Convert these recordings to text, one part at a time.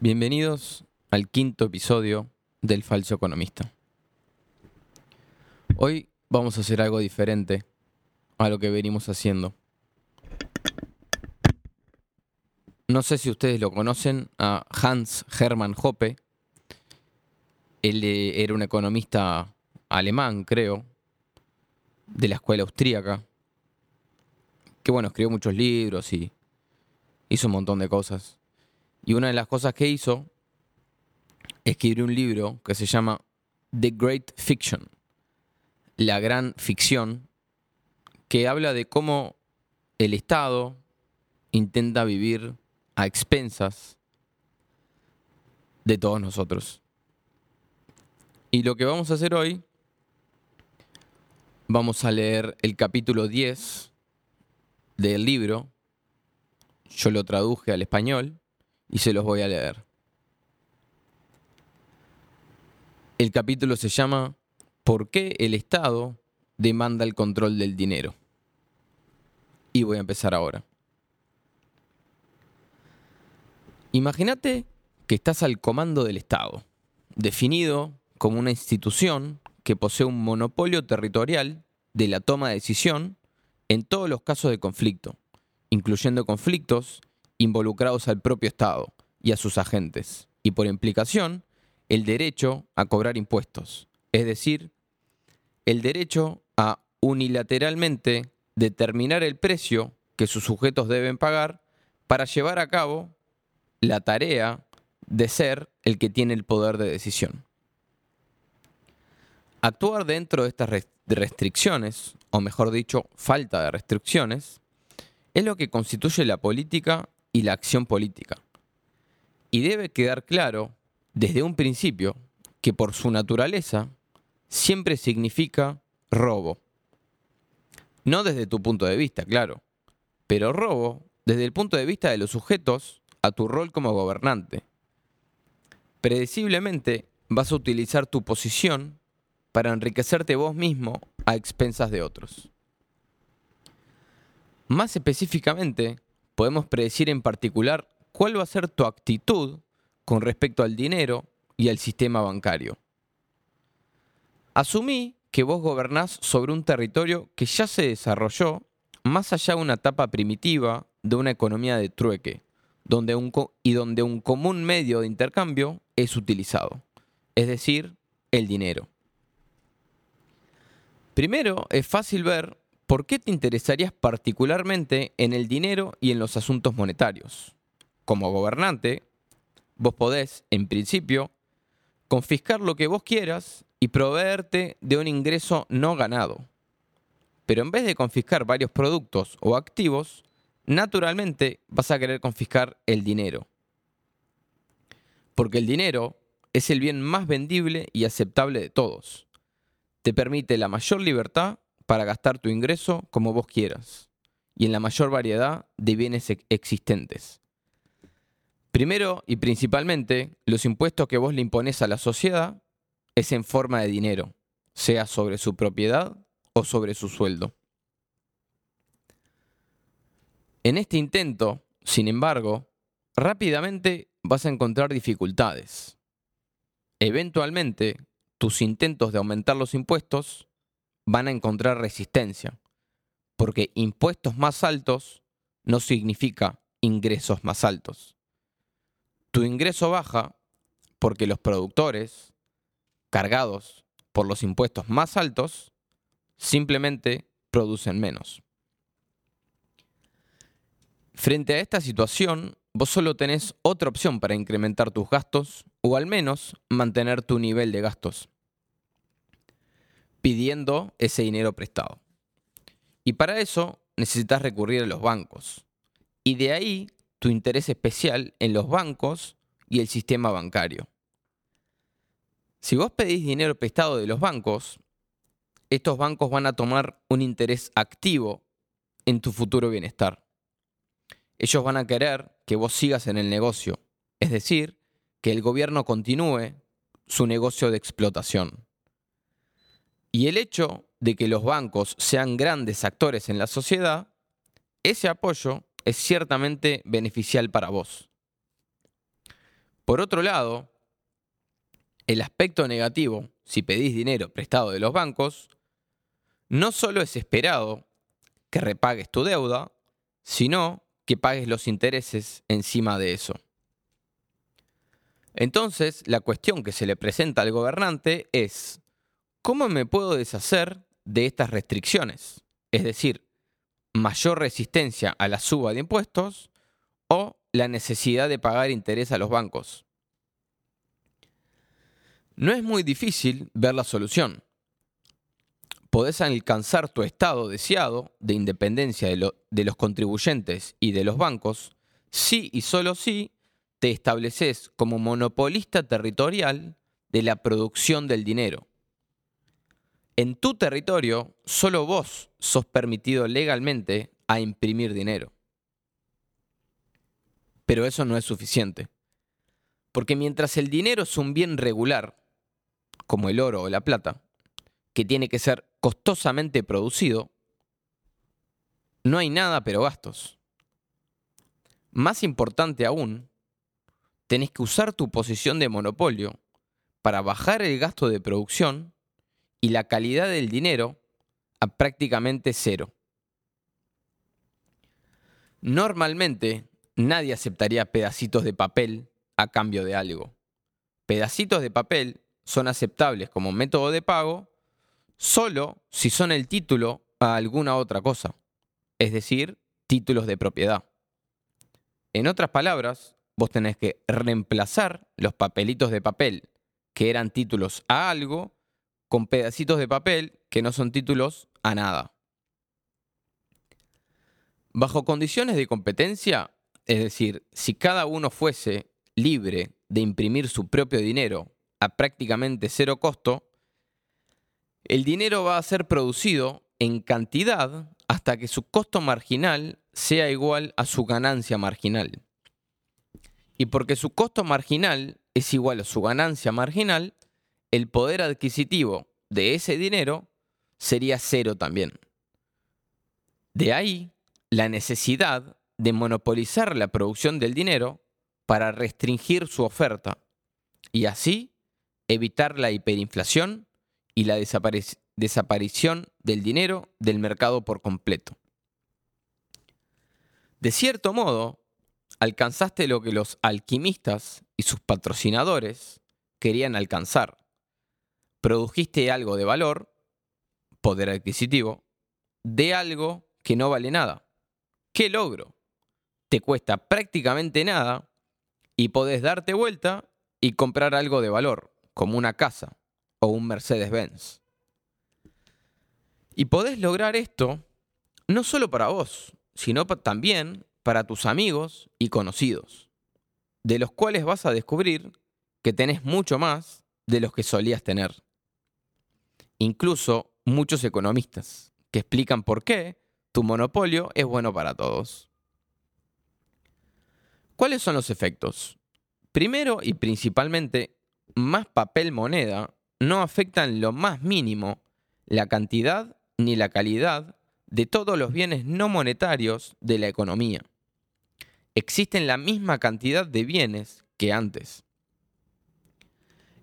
Bienvenidos al quinto episodio del Falso Economista. Hoy vamos a hacer algo diferente a lo que venimos haciendo. No sé si ustedes lo conocen, a Hans Hermann Hoppe. Él eh, era un economista alemán, creo, de la escuela austríaca, que bueno, escribió muchos libros y hizo un montón de cosas. Y una de las cosas que hizo, escribió un libro que se llama The Great Fiction, la gran ficción, que habla de cómo el Estado intenta vivir a expensas de todos nosotros. Y lo que vamos a hacer hoy, vamos a leer el capítulo 10 del libro. Yo lo traduje al español y se los voy a leer. El capítulo se llama ¿Por qué el Estado demanda el control del dinero? Y voy a empezar ahora. Imagínate que estás al comando del Estado, definido como una institución que posee un monopolio territorial de la toma de decisión en todos los casos de conflicto, incluyendo conflictos involucrados al propio Estado y a sus agentes, y por implicación, el derecho a cobrar impuestos, es decir, el derecho a unilateralmente determinar el precio que sus sujetos deben pagar para llevar a cabo la tarea de ser el que tiene el poder de decisión. Actuar dentro de estas restricciones, o mejor dicho, falta de restricciones, es lo que constituye la política y la acción política. Y debe quedar claro desde un principio que por su naturaleza siempre significa robo. No desde tu punto de vista, claro, pero robo desde el punto de vista de los sujetos a tu rol como gobernante. Predeciblemente vas a utilizar tu posición para enriquecerte vos mismo a expensas de otros. Más específicamente, podemos predecir en particular cuál va a ser tu actitud con respecto al dinero y al sistema bancario. Asumí que vos gobernás sobre un territorio que ya se desarrolló más allá de una etapa primitiva de una economía de trueque, donde un y donde un común medio de intercambio es utilizado, es decir, el dinero. Primero, es fácil ver ¿por qué te interesarías particularmente en el dinero y en los asuntos monetarios? Como gobernante, vos podés, en principio, confiscar lo que vos quieras y proveerte de un ingreso no ganado. Pero en vez de confiscar varios productos o activos, naturalmente vas a querer confiscar el dinero. Porque el dinero es el bien más vendible y aceptable de todos. Te permite la mayor libertad para gastar tu ingreso como vos quieras y en la mayor variedad de bienes existentes. Primero y principalmente, los impuestos que vos le imponés a la sociedad es en forma de dinero, sea sobre su propiedad o sobre su sueldo. En este intento, sin embargo, rápidamente vas a encontrar dificultades. Eventualmente, tus intentos de aumentar los impuestos van a encontrar resistencia, porque impuestos más altos no significa ingresos más altos. Tu ingreso baja porque los productores, cargados por los impuestos más altos, simplemente producen menos. Frente a esta situación, vos solo tenés otra opción para incrementar tus gastos o al menos mantener tu nivel de gastos pidiendo ese dinero prestado. Y para eso necesitas recurrir a los bancos. Y de ahí tu interés especial en los bancos y el sistema bancario. Si vos pedís dinero prestado de los bancos, estos bancos van a tomar un interés activo en tu futuro bienestar. Ellos van a querer que vos sigas en el negocio, es decir, que el gobierno continúe su negocio de explotación. Y el hecho de que los bancos sean grandes actores en la sociedad, ese apoyo es ciertamente beneficial para vos. Por otro lado, el aspecto negativo, si pedís dinero prestado de los bancos, no solo es esperado que repagues tu deuda, sino que pagues los intereses encima de eso. Entonces, la cuestión que se le presenta al gobernante es, ¿cómo me puedo deshacer de estas restricciones? Es decir, mayor resistencia a la suba de impuestos o la necesidad de pagar interés a los bancos. No es muy difícil ver la solución. Podés alcanzar tu estado deseado de independencia de, los contribuyentes y de los bancos si y solo si te estableces como monopolista territorial de la producción del dinero. En tu territorio, solo vos sos permitido legalmente a imprimir dinero. Pero eso no es suficiente. Porque mientras el dinero es un bien regular, como el oro o la plata, que tiene que ser costosamente producido, no hay nada pero gastos. Más importante aún, tenés que usar tu posición de monopolio para bajar el gasto de producción y la calidad del dinero a prácticamente cero. Normalmente nadie aceptaría pedacitos de papel a cambio de algo. Pedacitos de papel son aceptables como método de pago solo si son el título a alguna otra cosa, es decir, títulos de propiedad. En otras palabras, vos tenés que reemplazar los papelitos de papel que eran títulos a algo con pedacitos de papel que no son títulos a nada. Bajo condiciones de competencia, es decir, si cada uno fuese libre de imprimir su propio dinero a prácticamente cero costo, el dinero va a ser producido en cantidad hasta que su costo marginal sea igual a su ganancia marginal. Y porque su costo marginal es igual a su ganancia marginal, el poder adquisitivo de ese dinero sería cero también. De ahí la necesidad de monopolizar la producción del dinero para restringir su oferta y así evitar la hiperinflación y la desaparición del dinero del mercado por completo. De cierto modo, alcanzaste lo que los alquimistas y sus patrocinadores querían alcanzar. Produjiste algo de valor, poder adquisitivo, de algo que no vale nada. ¿Qué logro? Te cuesta prácticamente nada y podés darte vuelta y comprar algo de valor, como una casa o un Mercedes-Benz. Y podés lograr esto no solo para vos, sino también para tus amigos y conocidos, de los cuales vas a descubrir que tenés mucho más de los que solías tener. Incluso muchos economistas que explican por qué tu monopolio es bueno para todos. ¿Cuáles son los efectos? Primero y principalmente, más papel moneda no afectan lo más mínimo la cantidad ni la calidad de todos los bienes no monetarios de la economía existen la misma cantidad de bienes que antes.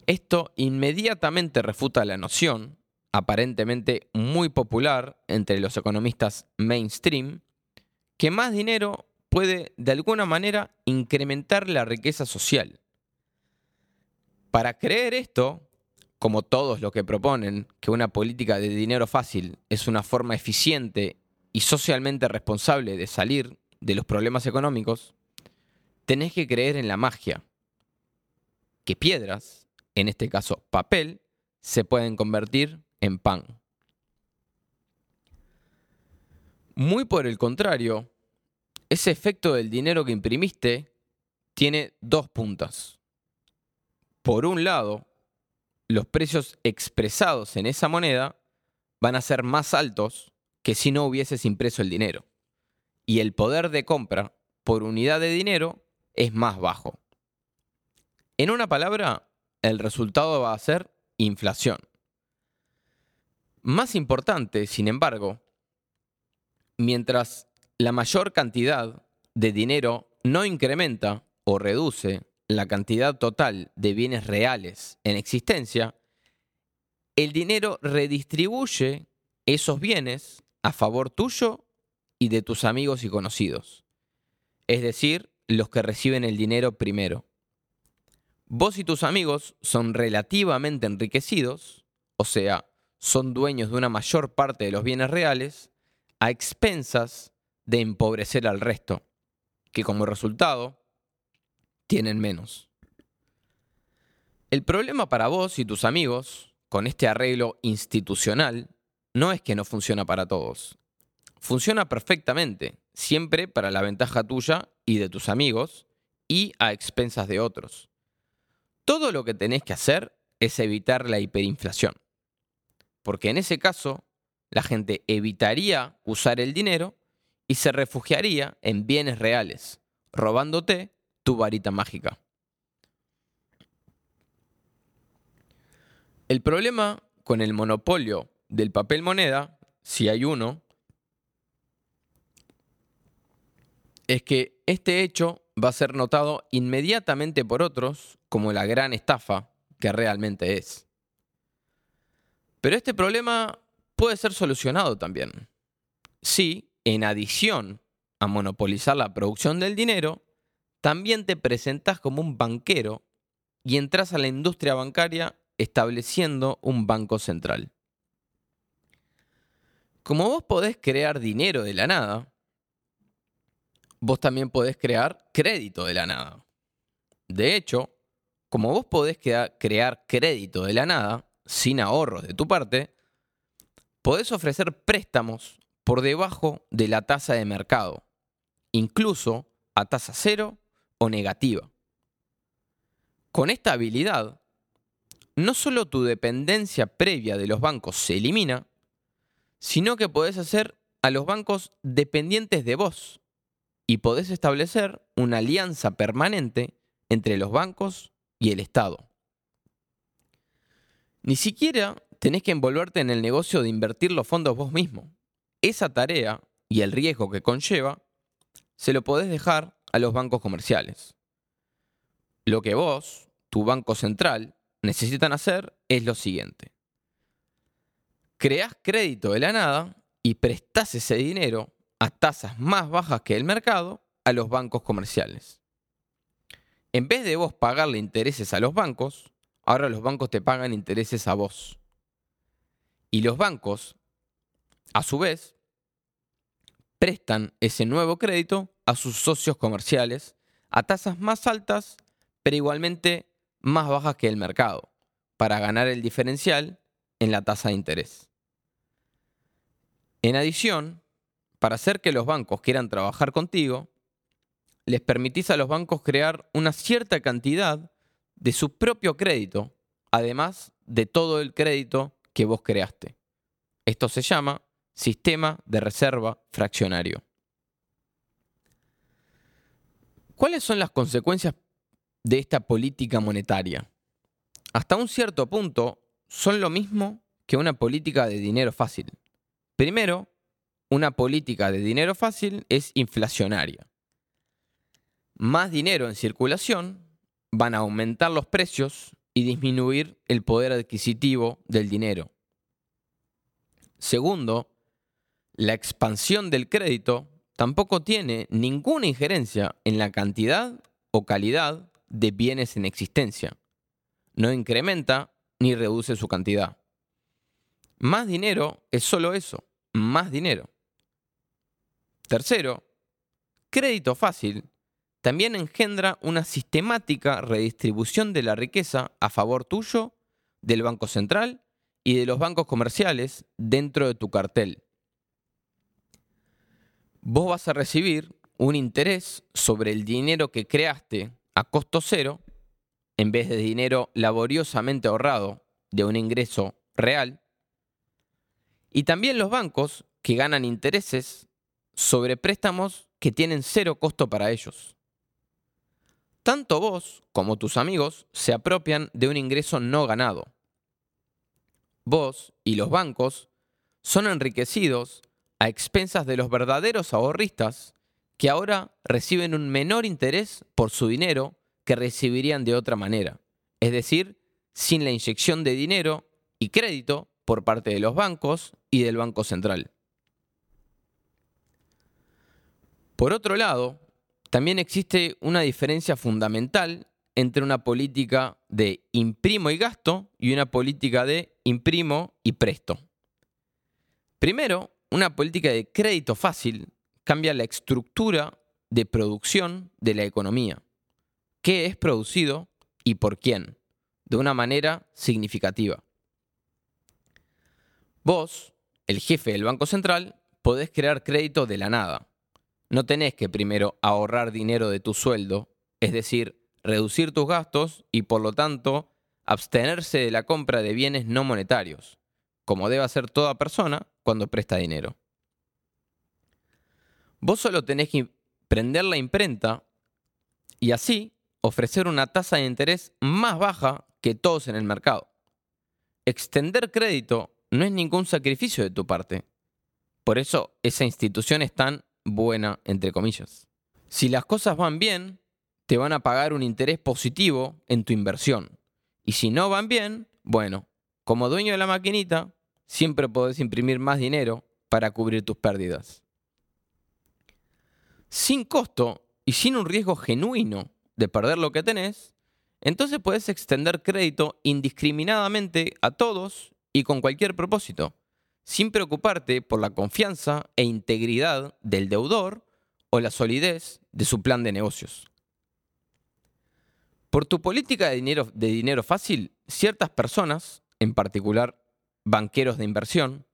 Esto inmediatamente refuta la noción, aparentemente muy popular entre los economistas mainstream, que más dinero puede de alguna manera incrementar la riqueza social. Para creer esto, como todos los que proponen que una política de dinero fácil es una forma eficiente y socialmente responsable de salir de los problemas económicos, tenés que creer en la magia. Que piedras, en este caso papel, se pueden convertir en pan. Muy por el contrario, ese efecto del dinero que imprimiste tiene dos puntas. Por un lado, los precios expresados en esa moneda van a ser más altos que si no hubieses impreso el dinero y el poder de compra por unidad de dinero es más bajo. En una palabra, el resultado va a ser inflación. Más importante, sin embargo, mientras la mayor cantidad de dinero no incrementa o reduce la cantidad total de bienes reales en existencia, el dinero redistribuye esos bienes a favor tuyo y de tus amigos y conocidos. Es decir, los que reciben el dinero primero. Vos y tus amigos son relativamente enriquecidos, o sea, son dueños de una mayor parte de los bienes reales, a expensas de empobrecer al resto, que como resultado tienen menos. El problema para vos y tus amigos con este arreglo institucional no es que no funciona para todos. Funciona perfectamente, siempre para la ventaja tuya y de tus amigos y a expensas de otros. Todo lo que tenés que hacer es evitar la hiperinflación. Porque en ese caso, la gente evitaría usar el dinero y se refugiaría en bienes reales, robándote tu varita mágica. El problema con el monopolio del papel moneda, si hay uno, es que este hecho va a ser notado inmediatamente por otros como la gran estafa que realmente es. Pero este problema puede ser solucionado también. Si, en adición a monopolizar la producción del dinero, también te presentas como un banquero y entras a la industria bancaria estableciendo un banco central. Como vos podés crear dinero de la nada, vos también podés crear crédito de la nada. De hecho, como vos podés crear crédito de la nada, sin ahorros de tu parte, podés ofrecer préstamos por debajo de la tasa de mercado, incluso a tasa cero o negativa. Con esta habilidad, no solo tu dependencia previa de los bancos se elimina, sino que podés hacer a los bancos dependientes de vos y podés establecer una alianza permanente entre los bancos y el Estado. Ni siquiera tenés que envolverte en el negocio de invertir los fondos vos mismo. Esa tarea y el riesgo que conlleva se lo podés dejar a los bancos comerciales. Lo que vos, tu banco central, necesitan hacer es lo siguiente. Creás crédito de la nada y prestás ese dinero a tasas más bajas que el mercado a los bancos comerciales. En vez de vos pagarle intereses a los bancos, ahora los bancos te pagan intereses a vos. Y los bancos, a su vez, prestan ese nuevo crédito a sus socios comerciales a tasas más altas, pero igualmente más bajas que el mercado, para ganar el diferencial en la tasa de interés. En adición, para hacer que los bancos quieran trabajar contigo, les permitís a los bancos crear una cierta cantidad de su propio crédito, además de todo el crédito que vos creaste. Esto se llama sistema de reserva fraccionario. ¿Cuáles son las consecuencias de esta política monetaria? Hasta un cierto punto son lo mismo que una política de dinero fácil. Primero, una política de dinero fácil es inflacionaria. Más dinero en circulación van a aumentar los precios y disminuir el poder adquisitivo del dinero. Segundo, la expansión del crédito tampoco tiene ninguna injerencia en la cantidad o calidad de bienes en existencia. No incrementa ni reduce su cantidad. Más dinero es solo eso, más dinero. Tercero, crédito fácil también engendra una sistemática redistribución de la riqueza a favor tuyo, del Banco Central y de los bancos comerciales dentro de tu cartel. Vos vas a recibir un interés sobre el dinero que creaste a costo cero en vez de dinero laboriosamente ahorrado de un ingreso real. Y también los bancos que ganan intereses sobre préstamos que tienen cero costo para ellos. Tanto vos como tus amigos se apropian de un ingreso no ganado. Vos y los bancos son enriquecidos a expensas de los verdaderos ahorristas que ahora reciben un menor interés por su dinero que recibirían de otra manera, es decir, sin la inyección de dinero y crédito por parte de los bancos y del Banco Central. Por otro lado, también existe una diferencia fundamental entre una política de imprimo y gasto y una política de imprimo y presto. Primero, una política de crédito fácil cambia la estructura de producción de la economía. ¿Qué es producido y por quién? De una manera significativa. Vos, el jefe del Banco Central, podés crear crédito de la nada. No tenés que primero ahorrar dinero de tu sueldo, es decir, reducir tus gastos y por lo tanto abstenerse de la compra de bienes no monetarios, como debe hacer toda persona cuando presta dinero. Vos solo tenés que prender la imprenta y así ofrecer una tasa de interés más baja que todos en el mercado. Extender crédito no es ningún sacrificio de tu parte. Por eso esa institución es tan buena, entre comillas. Si las cosas van bien, te van a pagar un interés positivo en tu inversión. Y si no van bien, bueno, como dueño de la maquinita, siempre podés imprimir más dinero para cubrir tus pérdidas. Sin costo y sin un riesgo genuino de perder lo que tenés, entonces puedes extender crédito indiscriminadamente a todos y con cualquier propósito, sin preocuparte por la confianza e integridad del deudor o la solidez de su plan de negocios. Por tu política de dinero, fácil, ciertas personas, en particular banqueros de inversión,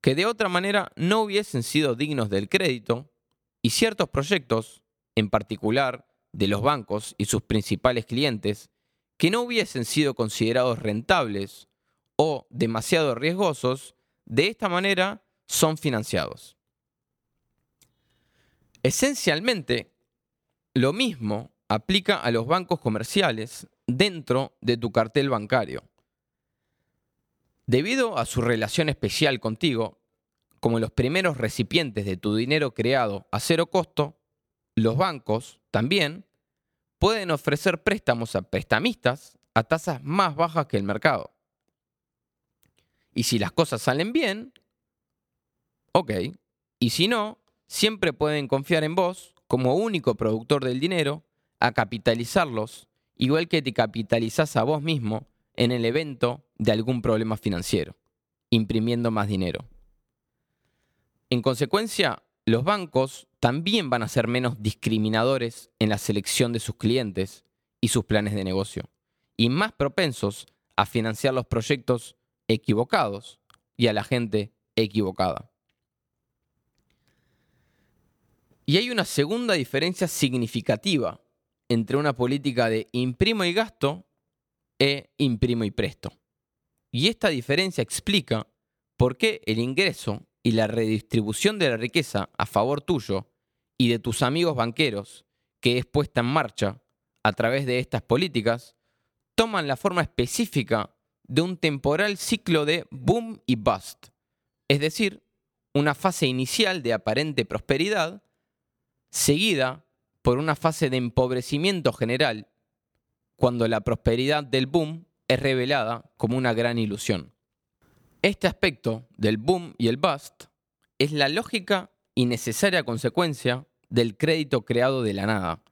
que de otra manera no hubiesen sido dignos del crédito, y ciertos proyectos, en particular de los bancos y sus principales clientes, que no hubiesen sido considerados rentables o demasiado riesgosos, de esta manera son financiados. Esencialmente, lo mismo aplica a los bancos comerciales dentro de tu cartel bancario. Debido a su relación especial contigo, como los primeros recipientes de tu dinero creado a cero costo, los bancos también pueden ofrecer préstamos a prestamistas a tasas más bajas que el mercado. Y si las cosas salen bien, ok. Y si no, siempre pueden confiar en vos como único productor del dinero a capitalizarlos, igual que te capitalizás a vos mismo en el evento de algún problema financiero, imprimiendo más dinero. En consecuencia, los bancos también van a ser menos discriminadores en la selección de sus clientes y sus planes de negocio, y más propensos a financiar los proyectos equivocados y a la gente equivocada. Y hay una segunda diferencia significativa entre una política de imprimo y gasto e imprimo y presto. Y esta diferencia explica por qué el ingreso y la redistribución de la riqueza a favor tuyo y de tus amigos banqueros que es puesta en marcha a través de estas políticas toman la forma específica de un temporal ciclo de boom y bust, es decir, una fase inicial de aparente prosperidad seguida por una fase de empobrecimiento general, cuando la prosperidad del boom es revelada como una gran ilusión. Este aspecto del boom y el bust es la lógica y necesaria consecuencia del crédito creado de la nada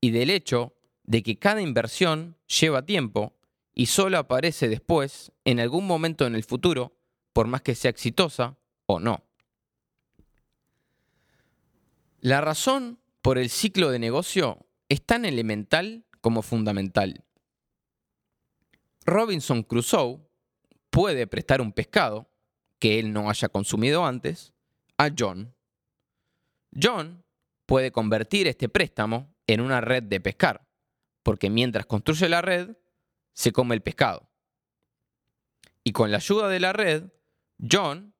y del hecho de que cada inversión lleva tiempo y solo aparece después, en algún momento en el futuro, por más que sea exitosa o no. La razón por el ciclo de negocio es tan elemental como fundamental. Robinson Crusoe puede prestar un pescado que él no haya consumido antes a John. John puede convertir este préstamo en una red de pescar, porque mientras construye la red, se come el pescado. Y con la ayuda de la red, John,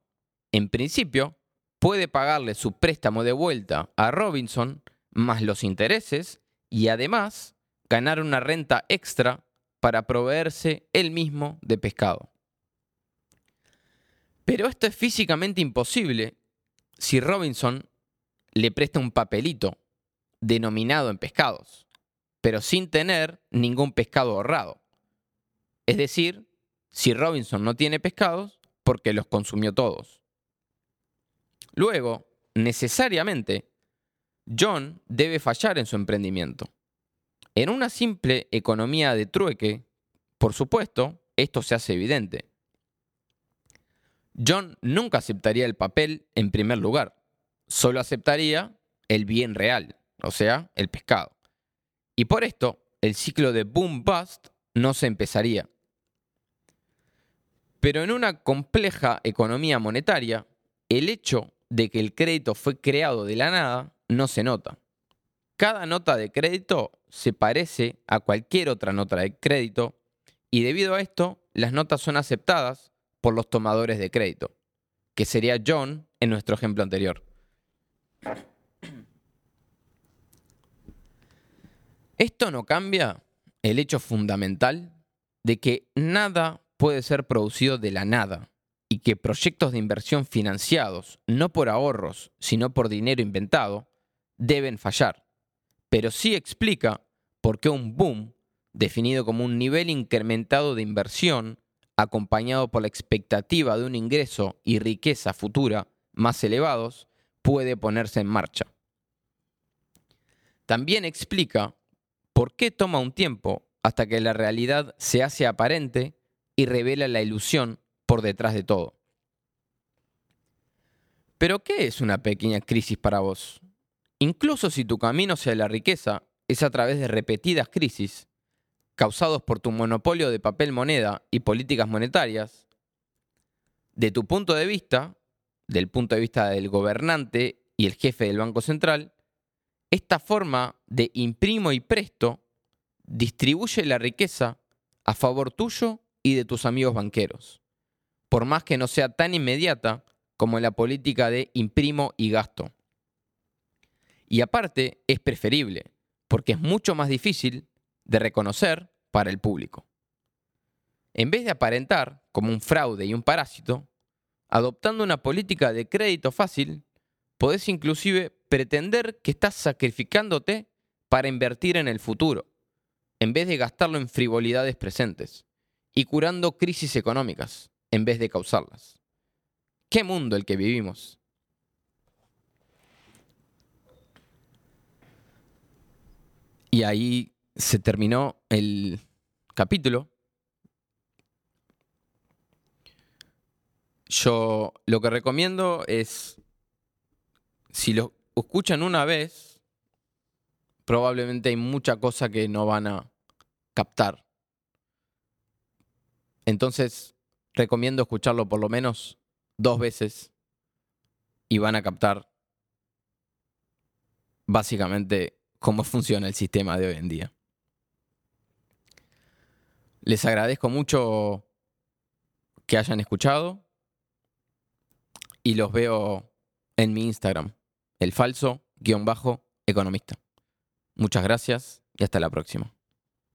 en principio, puede pagarle su préstamo de vuelta a Robinson más los intereses y además ganar una renta extra para proveerse él mismo de pescado. Pero esto es físicamente imposible si Robinson le presta un papelito denominado en pescados, pero sin tener ningún pescado ahorrado. Es decir, si Robinson no tiene pescados, porque los consumió todos. Luego, necesariamente, John debe fallar en su emprendimiento. En una simple economía de trueque, por supuesto, esto se hace evidente. John nunca aceptaría el papel en primer lugar, solo aceptaría el bien real, o sea, el pescado. Y por esto, el ciclo de boom-bust no se empezaría. Pero en una compleja economía monetaria, el hecho de que el crédito fue creado de la nada no se nota. Cada nota de crédito se parece a cualquier otra nota de crédito y debido a esto, las notas son aceptadas por los tomadores de crédito, que sería John en nuestro ejemplo anterior. Esto no cambia el hecho fundamental de que nada puede ser producido de la nada y que proyectos de inversión financiados, no por ahorros, sino por dinero inventado, deben fallar. Pero sí explica por qué un boom, definido como un nivel incrementado de inversión, acompañado por la expectativa de un ingreso y riqueza futura más elevados, puede ponerse en marcha. También explica por qué toma un tiempo hasta que la realidad se hace aparente y revela la ilusión por detrás de todo. Pero ¿qué es una pequeña crisis para vos? Incluso si tu camino hacia la riqueza es a través de repetidas crisis, causados por tu monopolio de papel moneda y políticas monetarias, de tu punto de vista, del punto de vista del gobernante y el jefe del Banco Central, esta forma de imprimo y presto distribuye la riqueza a favor tuyo y de tus amigos banqueros, por más que no sea tan inmediata como la política de imprimo y gasto. Y aparte es preferible, porque es mucho más difícil de reconocer para el público. En vez de aparentar como un fraude y un parásito, adoptando una política de crédito fácil, podés inclusive pretender que estás sacrificándote para invertir en el futuro, en vez de gastarlo en frivolidades presentes, y curando crisis económicas, en vez de causarlas. ¿Qué mundo el que vivimos? Y ahí se terminó el capítulo. Yo lo que recomiendo es, si lo escuchan una vez, probablemente hay mucha cosa que no van a captar. Entonces, recomiendo escucharlo por lo menos dos veces y van a captar básicamente cómo funciona el sistema de hoy en día. Les agradezco mucho que hayan escuchado y los veo en mi Instagram, el falso guion bajo economista. Muchas gracias y hasta la próxima.